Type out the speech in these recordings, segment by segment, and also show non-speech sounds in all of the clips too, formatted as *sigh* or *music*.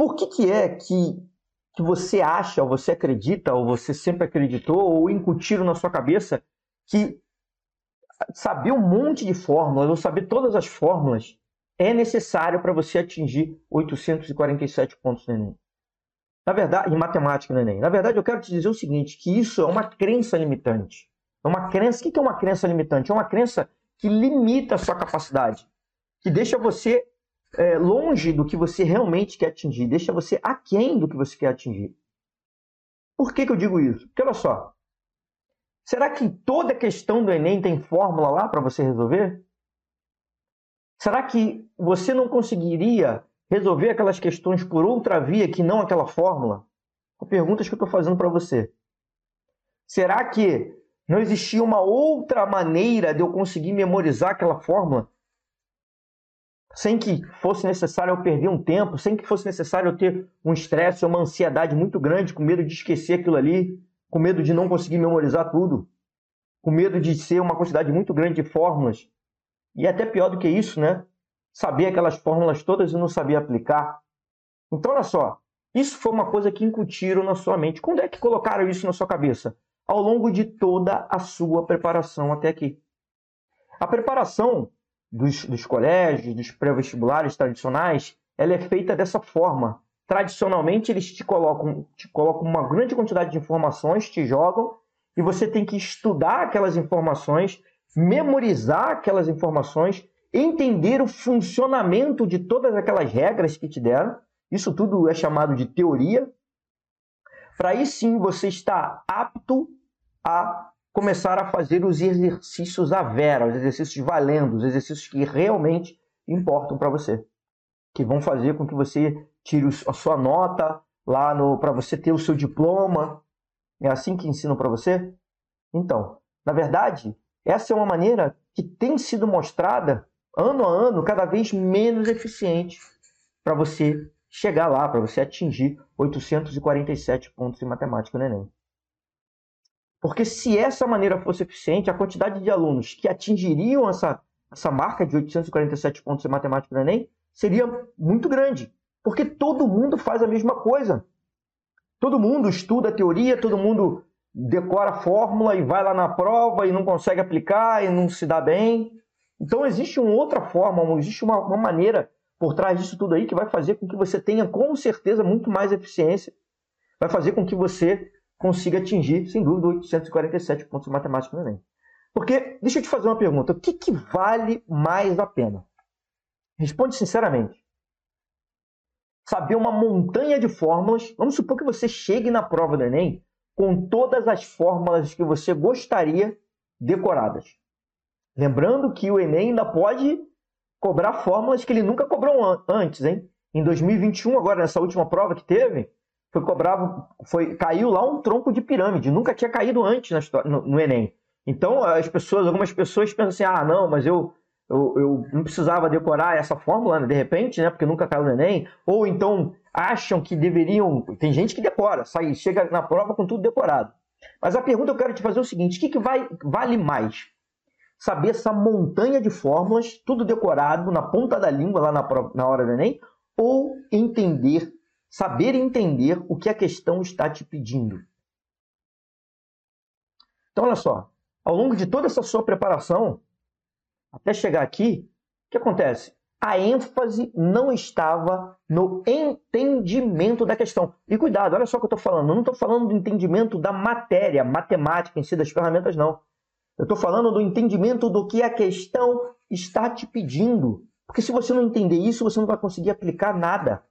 por que, que é que, que você acha, ou você acredita, ou você sempre acreditou, ou incutiram na sua cabeça que saber um monte de fórmulas, ou saber todas as fórmulas, é necessário para você atingir 847 pontos no Enem. Na verdade, em matemática no Enem. Na verdade, eu quero te dizer o seguinte, que isso é uma crença limitante. É uma crença, o que é uma crença limitante? É uma crença que limita a sua capacidade, que deixa você é, longe do que você realmente quer atingir, deixa você aquém do que você quer atingir. Por que, que eu digo isso? Porque olha só, será que toda questão do Enem tem fórmula lá para você resolver? Será que você não conseguiria resolver aquelas questões por outra via que não aquela fórmula? São perguntas que eu estou fazendo para você. Será que não existia uma outra maneira de eu conseguir memorizar aquela fórmula sem que fosse necessário eu perder um tempo, sem que fosse necessário eu ter um estresse uma ansiedade muito grande, com medo de esquecer aquilo ali, com medo de não conseguir memorizar tudo, com medo de ser uma quantidade muito grande de fórmulas. E até pior do que isso, né? Saber aquelas fórmulas todas e não saber aplicar. Então, olha só, isso foi uma coisa que incutiram na sua mente. Quando é que colocaram isso na sua cabeça? Ao longo de toda a sua preparação até aqui. A preparação dos, dos colégios, dos pré-vestibulares tradicionais, ela é feita dessa forma. Tradicionalmente, eles te colocam, te colocam uma grande quantidade de informações, te jogam, e você tem que estudar aquelas informações, memorizar aquelas informações, entender o funcionamento de todas aquelas regras que te deram. Isso tudo é chamado de teoria. Para aí sim você estar apto a começar a fazer os exercícios à vera, os exercícios valendo, os exercícios que realmente importam para você, que vão fazer com que você tire a sua nota lá no para você ter o seu diploma. É assim que ensinam para você? Então, na verdade, essa é uma maneira que tem sido mostrada ano a ano cada vez menos eficiente para você chegar lá, para você atingir 847 pontos em matemática no Enem. Porque se essa maneira fosse eficiente, a quantidade de alunos que atingiriam essa, essa marca de 847 pontos em matemática no Enem seria muito grande. Porque todo mundo faz a mesma coisa. Todo mundo estuda a teoria, todo mundo decora a fórmula e vai lá na prova e não consegue aplicar e não se dá bem. Então existe uma outra forma, existe uma, uma maneira por trás disso tudo aí que vai fazer com que você tenha com certeza muito mais eficiência, vai fazer com que você consiga atingir, sem dúvida, 847 pontos de matemática no Enem. Porque, deixa eu te fazer uma pergunta, o que, que vale mais a pena? Responde sinceramente. Saber uma montanha de fórmulas, vamos supor que você chegue na prova do Enem com todas as fórmulas que você gostaria decoradas. Lembrando que o Enem ainda pode cobrar fórmulas que ele nunca cobrou antes, hein? Em 2021, agora nessa última prova que teve, foi cobrado, foi, caiu lá um tronco de pirâmide, nunca tinha caído antes história, no, no, Enem. Então as pessoas, algumas pessoas pensam assim, ah, não, mas eu, eu, eu não precisava decorar essa fórmula, né, de repente, né, porque nunca caiu no Enem, ou então acham que deveriam, tem gente que decora, sai, chega na prova com tudo decorado. Mas a pergunta que eu quero te fazer é o seguinte, o que, que vai, vale mais? Saber essa montanha de fórmulas, tudo decorado na ponta da língua lá na, na hora do Enem, ou entender saber entender o que a questão está te pedindo. Então, olha só, ao longo de toda essa sua preparação, até chegar aqui, o que acontece? A ênfase não estava no entendimento da questão. E cuidado, olha só o que eu estou falando. Eu não estou falando do entendimento da matéria, matemática em si, das ferramentas, não. Eu estou falando do entendimento do que a questão está te pedindo. Porque se você não entender isso, você não vai conseguir aplicar nada.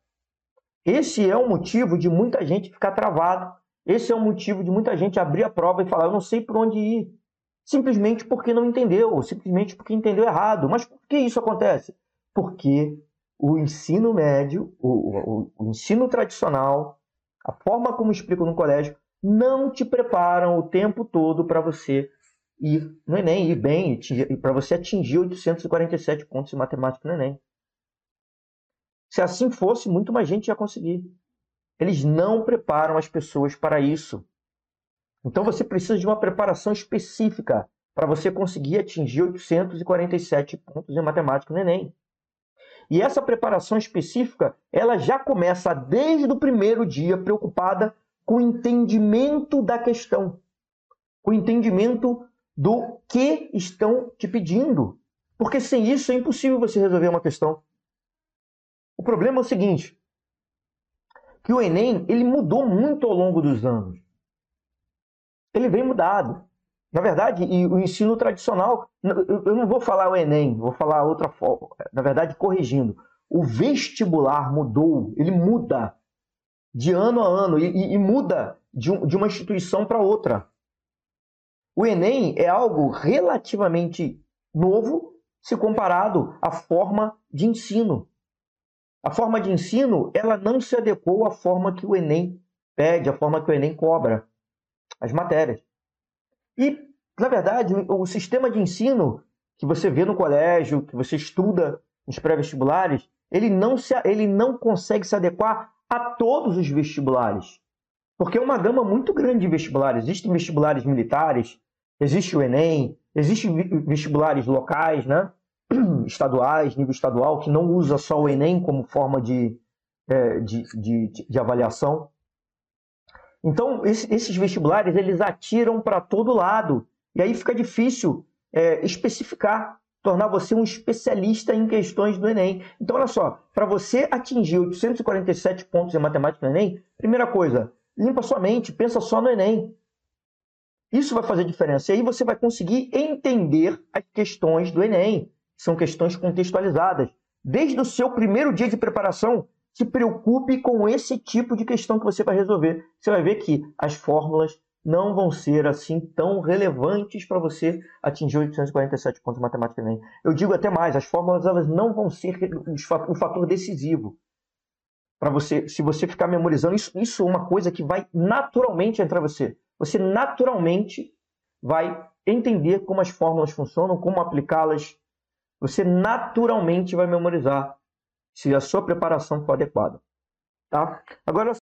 Esse é o motivo de muita gente ficar travado. Esse é o motivo de muita gente abrir a prova e falar: eu não sei por onde ir. Simplesmente porque não entendeu, simplesmente porque entendeu errado. Mas por que isso acontece? Porque o ensino médio, o, o, o ensino tradicional, a forma como explico no colégio, não te preparam o tempo todo para você ir no Enem, ir bem, para você atingir 847 pontos em matemática no Enem. Se assim fosse, muito mais gente ia conseguir. Eles não preparam as pessoas para isso. Então você precisa de uma preparação específica para você conseguir atingir 847 pontos em matemática no Enem. E essa preparação específica, ela já começa desde o primeiro dia preocupada com o entendimento da questão, com o entendimento do que estão te pedindo. Porque sem isso é impossível você resolver uma questão. O problema é o seguinte, que o Enem ele mudou muito ao longo dos anos. Ele vem mudado. Na verdade, e o ensino tradicional, eu não vou falar o Enem, vou falar outra forma. Na verdade, corrigindo. O vestibular mudou, ele muda de ano a ano e, e muda de, um, de uma instituição para outra. O Enem é algo relativamente novo se comparado à forma de ensino. A forma de ensino, ela não se adequou à forma que o Enem pede, à forma que o Enem cobra as matérias. E, na verdade, o sistema de ensino que você vê no colégio, que você estuda nos pré-vestibulares, ele não, se, ele não consegue se adequar a todos os vestibulares. Porque é uma gama muito grande de vestibulares. Existem vestibulares militares, existe o Enem, existem vestibulares locais, né? *clears throat* estaduais, nível estadual, que não usa só o Enem como forma de, é, de, de, de, avaliação. Então, esses vestibulares, eles atiram para todo lado. E aí fica difícil é, especificar, tornar você um especialista em questões do Enem. Então, olha só, para você atingir 847 pontos em matemática no Enem, primeira coisa, limpa sua mente, pensa só no Enem. Isso vai fazer diferença. E aí você vai conseguir entender as questões do Enem são questões contextualizadas. Desde o seu primeiro dia de preparação, se preocupe com esse tipo de questão que você vai resolver. Você vai ver que as fórmulas não vão ser assim tão relevantes para você atingir 847 pontos de matemática nem. Eu digo até mais, as fórmulas elas não vão ser um fator decisivo para você, se você ficar memorizando isso, isso é uma coisa que vai naturalmente entrar você. Você naturalmente vai entender como as fórmulas funcionam, como aplicá-las você naturalmente vai memorizar se a sua preparação for adequada. Tá? Agora,